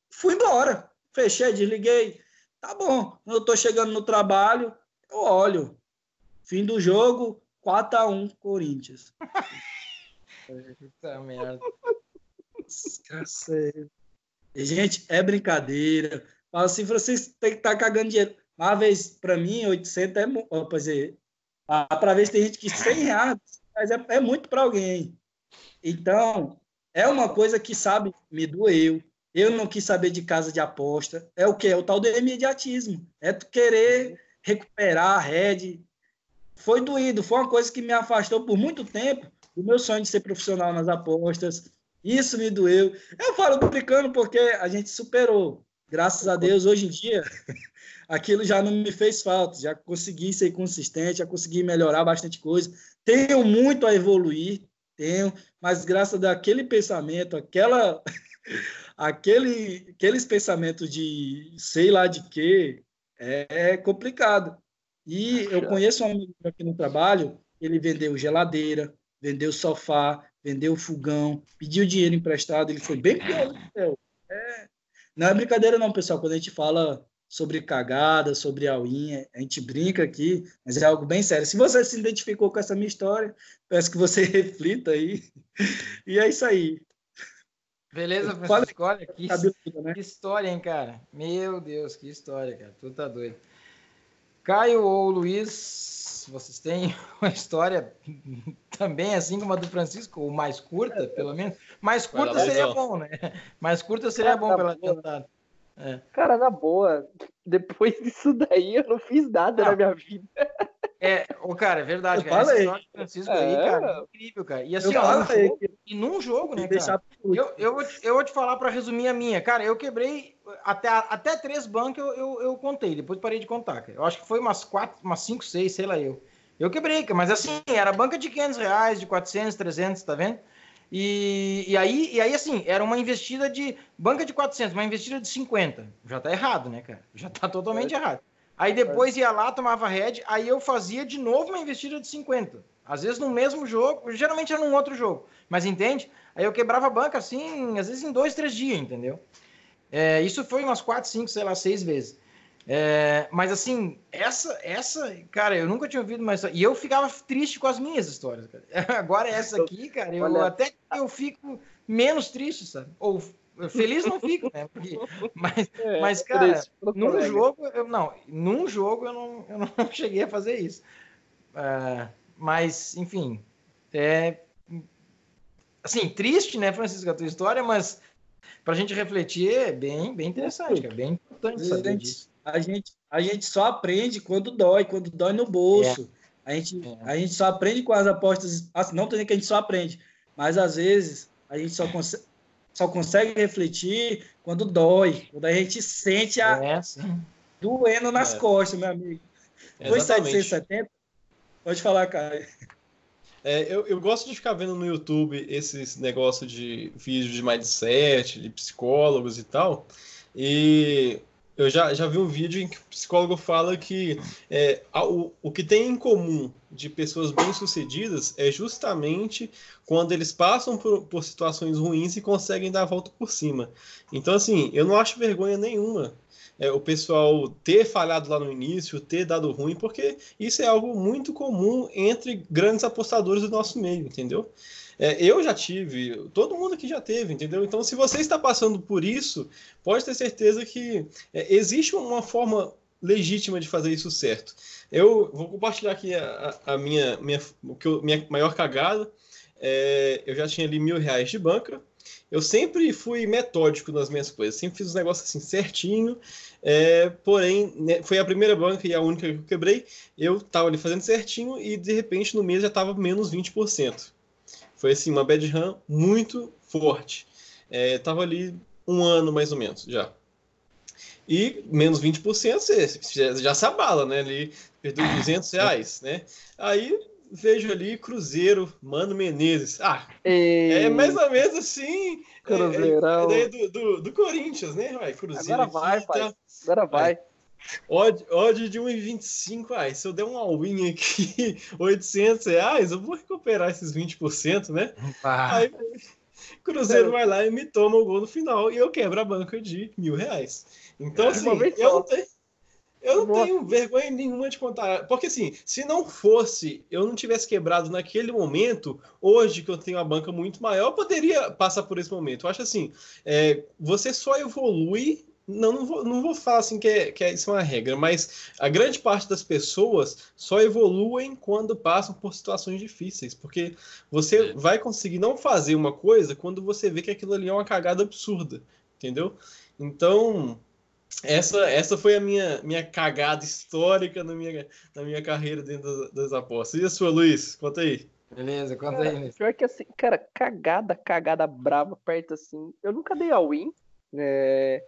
Fui embora. Fechei, desliguei. Tá bom. Eu tô chegando no trabalho, eu olho. Fim do jogo, 4x1 Corinthians. Puta merda. Cacete. Gente, é brincadeira. Fala assim, vocês tem que estar tá cagando dinheiro. Uma vez, para mim, 800 é muito. Quer dizer, para ver se tem gente que 100 reais mas é, é muito para alguém. Então, é uma coisa que, sabe, me doeu. Eu não quis saber de casa de aposta. É o que? É o tal do imediatismo. É tu querer recuperar a rede. Foi doído. Foi uma coisa que me afastou por muito tempo do meu sonho de ser profissional nas apostas. Isso me doeu. Eu falo brincando porque a gente superou. Graças a Deus, hoje em dia, aquilo já não me fez falta. Já consegui ser consistente, já consegui melhorar bastante coisa. Tenho muito a evoluir, tenho, mas graças àquele pensamento, aquela, aquele, aqueles pensamentos de sei lá de quê, é complicado. E eu conheço um amigo aqui no trabalho, ele vendeu geladeira, vendeu sofá, vendeu fogão, pediu dinheiro emprestado, ele foi bem pior. É, não é brincadeira não, pessoal, quando a gente fala sobre cagada, sobre auinha. A gente brinca aqui, mas é algo bem sério. Se você se identificou com essa minha história, peço que você reflita aí. E é isso aí. Beleza, Francisco? Olha, que, né? que história, hein, cara? Meu Deus, que história, cara. Tu tá doido. Caio ou Luiz, vocês têm uma história também assim como a do Francisco, ou mais curta, pelo menos? Mais curta seria bom, né? Mais curta seria bom pela cantada. É. Cara, na boa, depois disso daí eu não fiz nada não. na minha vida. É, o cara, é verdade, eu cara. Falei. Esse Francisco é. aí, cara, é incrível, cara. E assim, ó, jogo, e num jogo, né, cara? Eu, eu, vou te, eu vou te falar para resumir a minha. Cara, eu quebrei até, até três bancos eu, eu, eu, contei, depois parei de contar, cara. Eu acho que foi umas quatro, umas cinco, seis, sei lá eu. Eu quebrei, mas assim, era banca de 500 reais, de 400, 300, tá vendo? E, e, aí, e aí, assim, era uma investida de banca de 400, uma investida de 50. Já tá errado, né, cara? Já tá totalmente é. errado. Aí depois ia lá, tomava head, aí eu fazia de novo uma investida de 50. Às vezes no mesmo jogo, geralmente era num outro jogo. Mas entende? Aí eu quebrava a banca assim, às vezes em dois, três dias, entendeu? É, isso foi umas quatro, cinco, sei lá, seis vezes. É, mas assim, essa, essa, cara, eu nunca tinha ouvido mais. E eu ficava triste com as minhas histórias. Cara. Agora essa aqui, cara, eu Olha. até eu fico menos triste, sabe? Ou feliz não fico, né? Porque, mas, é, mas, cara, num jogo, eu não, num jogo eu não, eu não cheguei a fazer isso. Uh, mas, enfim, é assim, triste, né, Francisco, a tua história, mas para a gente refletir é bem, bem interessante, é bem importante saber disso. A gente, a gente só aprende quando dói, quando dói no bolso. É. A, gente, é. a gente só aprende com as apostas. Assim, não tem que a gente só aprende, mas às vezes a gente só consegue, só consegue refletir quando dói, quando a gente sente a é, doendo nas é. costas, meu amigo. Foi 770? Pode falar, cara. É, eu, eu gosto de ficar vendo no YouTube esses negócios de vídeos de mindset, de psicólogos e tal. E eu já, já vi um vídeo em que o psicólogo fala que é, o, o que tem em comum de pessoas bem-sucedidas é justamente quando eles passam por, por situações ruins e conseguem dar a volta por cima. Então, assim, eu não acho vergonha nenhuma é, o pessoal ter falhado lá no início, ter dado ruim, porque isso é algo muito comum entre grandes apostadores do nosso meio, entendeu? É, eu já tive, todo mundo aqui já teve, entendeu? Então, se você está passando por isso, pode ter certeza que é, existe uma forma legítima de fazer isso certo. Eu vou compartilhar aqui a, a minha, minha, o que eu, minha maior cagada. É, eu já tinha ali mil reais de banca, eu sempre fui metódico nas minhas coisas, sempre fiz os negócios assim certinho. É, porém, né, foi a primeira banca e a única que eu quebrei. Eu estava ali fazendo certinho e de repente no mês já estava menos 20%. Foi assim, uma bad run muito forte. É, tava ali um ano mais ou menos já. E menos 20% você já, já se abala, né? Ali perdeu 200 reais, né? Aí vejo ali Cruzeiro, Mano Menezes. Ah, e... é mais ou menos assim. Cruzeirão. É, é, é do, do, do, Corinthians, né? Vai, Cruzeiro. Agora vai, pai. Tá... Agora vai. Odd, odd de 1,25. Ah, se eu der um all-in aqui, 800 reais, eu vou recuperar esses 20%, né? Ah. Aí, Cruzeiro vai lá e me toma o gol no final e eu quebro a banca de mil reais. Então, é, assim, eu não tenho. Eu não tenho vergonha nenhuma de contar. Porque, assim, se não fosse, eu não tivesse quebrado naquele momento, hoje que eu tenho a banca muito maior, eu poderia passar por esse momento. Eu acho assim, é, você só evolui. Não, não vou, não vou falar assim que, é, que é, isso é uma regra, mas a grande parte das pessoas só evoluem quando passam por situações difíceis. Porque você é. vai conseguir não fazer uma coisa quando você vê que aquilo ali é uma cagada absurda. Entendeu? Então, essa, essa foi a minha, minha cagada histórica na minha, na minha carreira dentro das, das apostas. E a sua, Luiz? Conta aí. Beleza, conta aí. Luiz. Pior que assim, cara, cagada, cagada brava perto assim. Eu nunca dei all-in, né?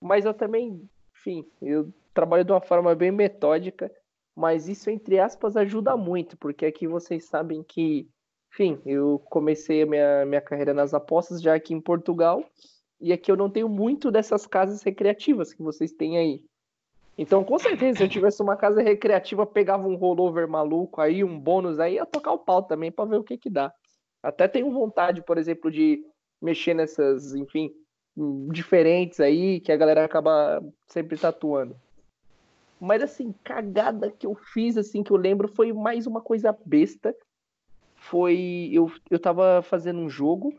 mas eu também, enfim, eu trabalho de uma forma bem metódica, mas isso, entre aspas, ajuda muito, porque aqui vocês sabem que, enfim, eu comecei a minha, minha carreira nas apostas já aqui em Portugal, e aqui eu não tenho muito dessas casas recreativas que vocês têm aí. Então, com certeza, se eu tivesse uma casa recreativa, pegava um rollover maluco aí, um bônus aí, ia tocar o pau também para ver o que que dá. Até tenho vontade, por exemplo, de mexer nessas, enfim, diferentes aí, que a galera acaba sempre tatuando. Mas assim, cagada que eu fiz, assim, que eu lembro, foi mais uma coisa besta. Foi. Eu, eu tava fazendo um jogo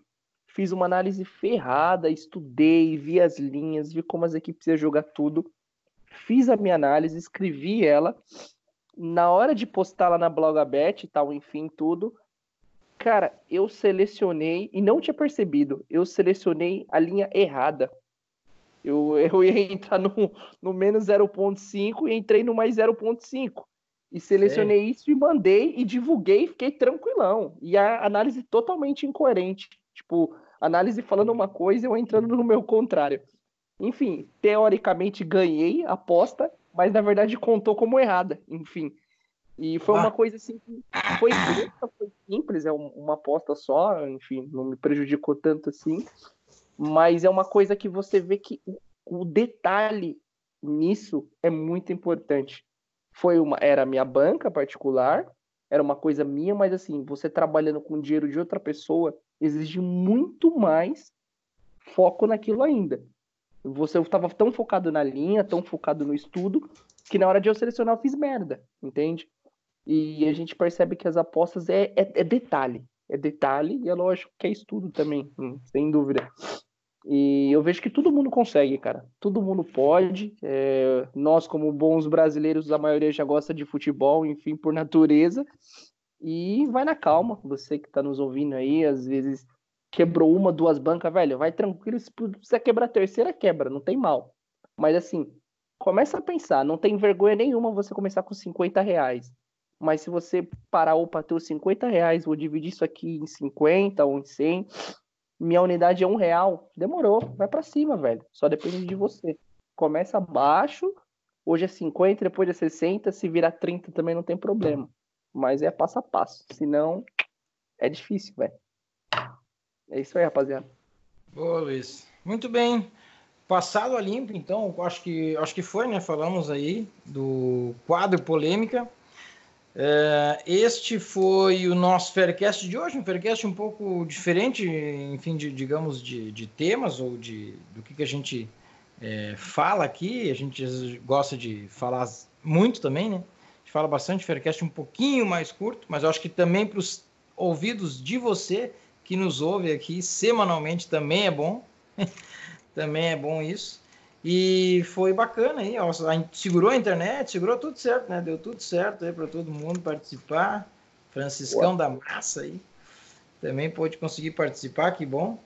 fiz uma análise ferrada, estudei, vi as linhas, vi como as equipes iam jogar tudo. Fiz a minha análise, escrevi ela. Na hora de postar lá na Blogabet e tal, enfim, tudo, cara, eu selecionei, e não tinha percebido, eu selecionei a linha errada. Eu, eu ia entrar no, no menos 0.5 e entrei no mais 0.5. E selecionei isso e mandei e divulguei e fiquei tranquilão. E a análise totalmente incoerente. Tipo, análise falando uma coisa e eu entrando no meu contrário. Enfim, teoricamente ganhei a aposta, mas na verdade contou como errada. Enfim. E foi uma coisa assim que foi, foi simples, é uma aposta só, enfim, não me prejudicou tanto assim. Mas é uma coisa que você vê que o detalhe nisso é muito importante. Foi uma, era a minha banca particular, era uma coisa minha, mas assim, você trabalhando com dinheiro de outra pessoa exige muito mais foco naquilo ainda. Você estava tão focado na linha, tão focado no estudo, que na hora de eu selecionar eu fiz merda, entende? E a gente percebe que as apostas é, é, é detalhe. É detalhe e é lógico que é estudo também, hum, sem dúvida. E eu vejo que todo mundo consegue, cara. Todo mundo pode. É, nós, como bons brasileiros, a maioria já gosta de futebol, enfim, por natureza. E vai na calma. Você que está nos ouvindo aí, às vezes quebrou uma, duas bancas, velho, vai tranquilo. Se você quebrar a terceira, quebra, não tem mal. Mas assim, começa a pensar. Não tem vergonha nenhuma você começar com 50 reais. Mas se você parar, opa, ter os 50 reais, vou dividir isso aqui em 50 ou em 100 minha unidade é um real. Demorou, vai para cima, velho. Só depende de você. Começa baixo, hoje é 50, depois é 60, se virar 30 também não tem problema. Mas é passo a passo. Senão, é difícil, velho. É isso aí, rapaziada. Boa, Luiz. Muito bem. Passado a limpo, então, acho que, acho que foi, né? Falamos aí do quadro polêmica. É, este foi o nosso Faircast de hoje, um Faircast um pouco diferente, enfim, de, digamos, de, de, temas ou de do que, que a gente é, fala aqui. A gente gosta de falar muito também, né? Gente fala bastante, Faircast um pouquinho mais curto, mas eu acho que também para os ouvidos de você que nos ouve aqui semanalmente também é bom. também é bom isso. E foi bacana aí, ó, a gente segurou a internet, segurou tudo certo, né? Deu tudo certo aí para todo mundo participar. Franciscão da Massa aí também pôde conseguir participar, que bom.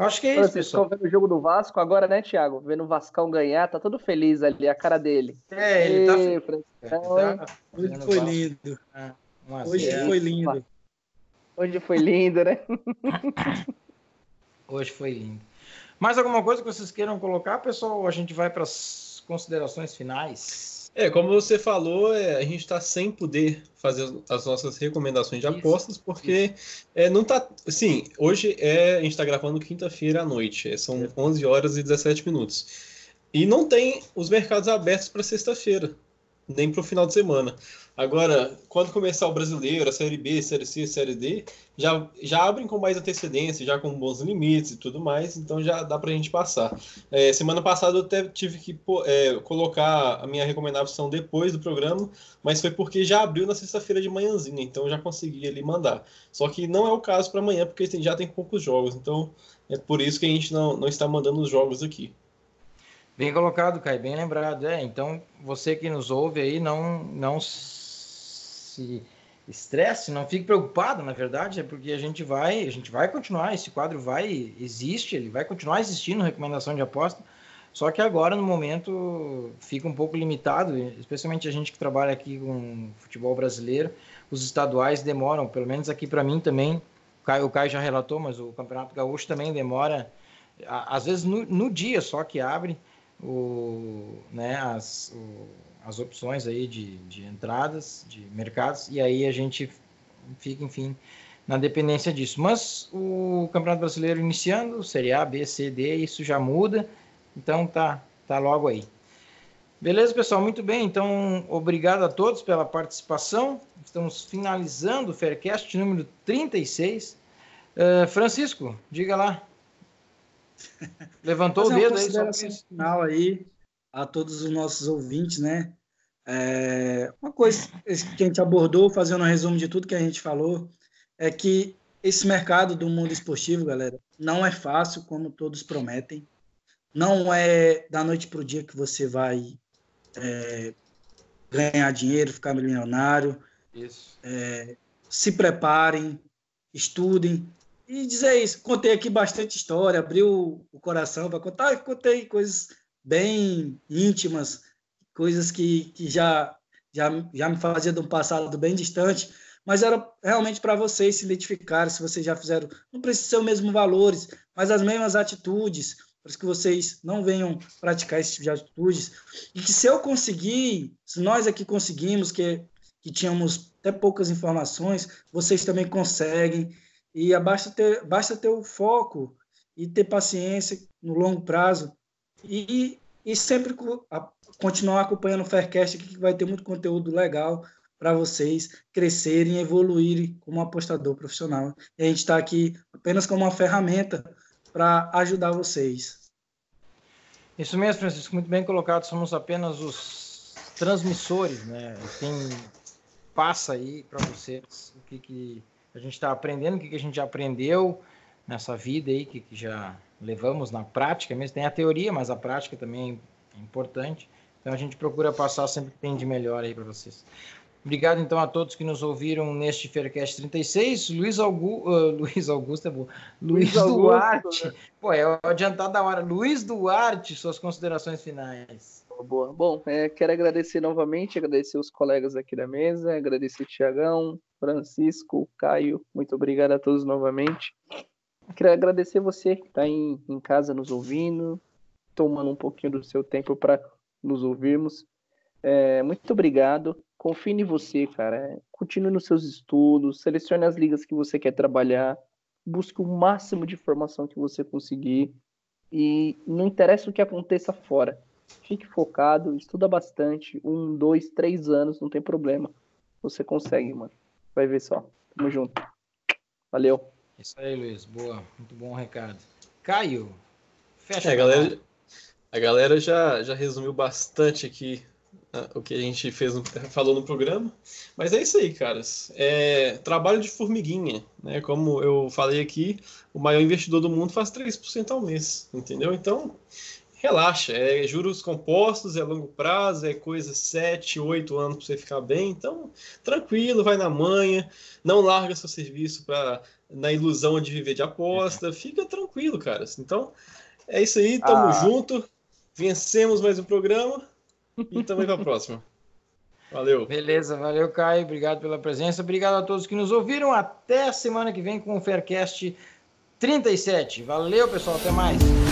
Eu acho que é isso, pessoal. vendo o jogo do Vasco agora, né, Thiago? Vendo o Vascão ganhar, tá todo feliz ali, a cara dele. É, ele tá Ei, tá, tá Hoje foi lindo. Ah, Hoje foi lindo. Hoje foi lindo, né? Hoje foi lindo. Mais alguma coisa que vocês queiram colocar, pessoal? A gente vai para as considerações finais. É, como você falou, é, a gente está sem poder fazer as nossas recomendações de isso, apostas, porque é, não tá. Sim, hoje é, a gente está gravando quinta-feira à noite, é, são 11 horas e 17 minutos. E não tem os mercados abertos para sexta-feira, nem para o final de semana. Agora, quando começar o brasileiro, a Série B, Série C, Série D, já, já abrem com mais antecedência, já com bons limites e tudo mais, então já dá para a gente passar. É, semana passada eu até tive que é, colocar a minha recomendação depois do programa, mas foi porque já abriu na sexta-feira de manhãzinha, então já consegui ali mandar. Só que não é o caso para amanhã, porque já tem poucos jogos, então é por isso que a gente não, não está mandando os jogos aqui. Bem colocado, Kai, bem lembrado. É, então, você que nos ouve aí, não, não se estresse, não fique preocupado, na verdade, é porque a gente vai, a gente vai continuar, esse quadro vai, existe, ele vai continuar existindo, recomendação de aposta, só que agora, no momento, fica um pouco limitado, especialmente a gente que trabalha aqui com futebol brasileiro, os estaduais demoram, pelo menos aqui para mim também, o Caio, o Caio já relatou, mas o Campeonato Gaúcho também demora, às vezes no, no dia só que abre, o, né, as, o, as opções aí de, de entradas, de mercados, e aí a gente fica, enfim, na dependência disso. Mas o Campeonato Brasileiro iniciando, Série A, B, C, D, isso já muda, então tá, tá logo aí. Beleza, pessoal? Muito bem. Então, obrigado a todos pela participação. Estamos finalizando o Faircast número 36. Uh, Francisco, diga lá. Levantou o dedo aí. Só final aí a todos os nossos ouvintes, né? É, uma coisa que a gente abordou, fazendo um resumo de tudo que a gente falou, é que esse mercado do mundo esportivo, galera, não é fácil como todos prometem. Não é da noite para o dia que você vai é, ganhar dinheiro, ficar milionário. Isso. É, se preparem, estudem. E dizer isso, contei aqui bastante história, abriu o coração para contar, contei coisas bem íntimas, coisas que, que já, já, já me fazia de um passado bem distante, mas era realmente para vocês se identificarem, se vocês já fizeram, não precisa ser os mesmos valores, mas as mesmas atitudes, para que vocês não venham praticar esse tipo de atitudes, e que se eu conseguir, se nós aqui conseguimos, que que tínhamos até poucas informações, vocês também conseguem. E basta ter, basta ter o foco e ter paciência no longo prazo e, e sempre continuar acompanhando o Faircast, que vai ter muito conteúdo legal para vocês crescerem evoluírem como apostador profissional. E a gente está aqui apenas como uma ferramenta para ajudar vocês. Isso mesmo, Francisco, muito bem colocado. Somos apenas os transmissores, né? Quem passa aí para vocês o que, que a gente está aprendendo, o que, que a gente já aprendeu nessa vida aí, que, que já levamos na prática mesmo. Tem a teoria, mas a prática também é importante. Então a gente procura passar sempre o que tem de melhor aí para vocês. Obrigado então a todos que nos ouviram neste Faircast 36. Luiz, Augu... Uh, Luiz Augusto é bom. Luiz, Luiz Duarte. né? Pô, é adiantado da hora. Luiz Duarte, suas considerações finais. Boa. Bom, é, quero agradecer novamente, agradecer os colegas aqui da mesa, agradecer o Tiagão, Francisco, Caio. Muito obrigado a todos novamente. Quero agradecer você que está em, em casa nos ouvindo, tomando um pouquinho do seu tempo para nos ouvirmos. É, muito obrigado. Confie em você, cara. Continue nos seus estudos, selecione as ligas que você quer trabalhar, busque o máximo de informação que você conseguir e não interessa o que aconteça fora. Fique focado, estuda bastante, um, dois, três anos, não tem problema. Você consegue, mano. Vai ver só. Tamo junto. Valeu. Isso aí, Luiz. Boa. Muito bom recado. Caio, fecha. É, a galera, a galera já, já resumiu bastante aqui né, o que a gente fez falou no programa. Mas é isso aí, caras. É trabalho de formiguinha, né? Como eu falei aqui, o maior investidor do mundo faz 3% ao mês, entendeu? Então, relaxa, é juros compostos, é longo prazo, é coisa 7, 8 anos para você ficar bem. Então, tranquilo, vai na manha, não larga seu serviço para na ilusão de viver de aposta, fica tranquilo, caras. Então, é isso aí, tamo ah. junto. Vencemos mais um programa. E também para a próxima. Valeu. Beleza, valeu, Caio. Obrigado pela presença. Obrigado a todos que nos ouviram. Até a semana que vem com o Faircast 37. Valeu, pessoal. Até mais.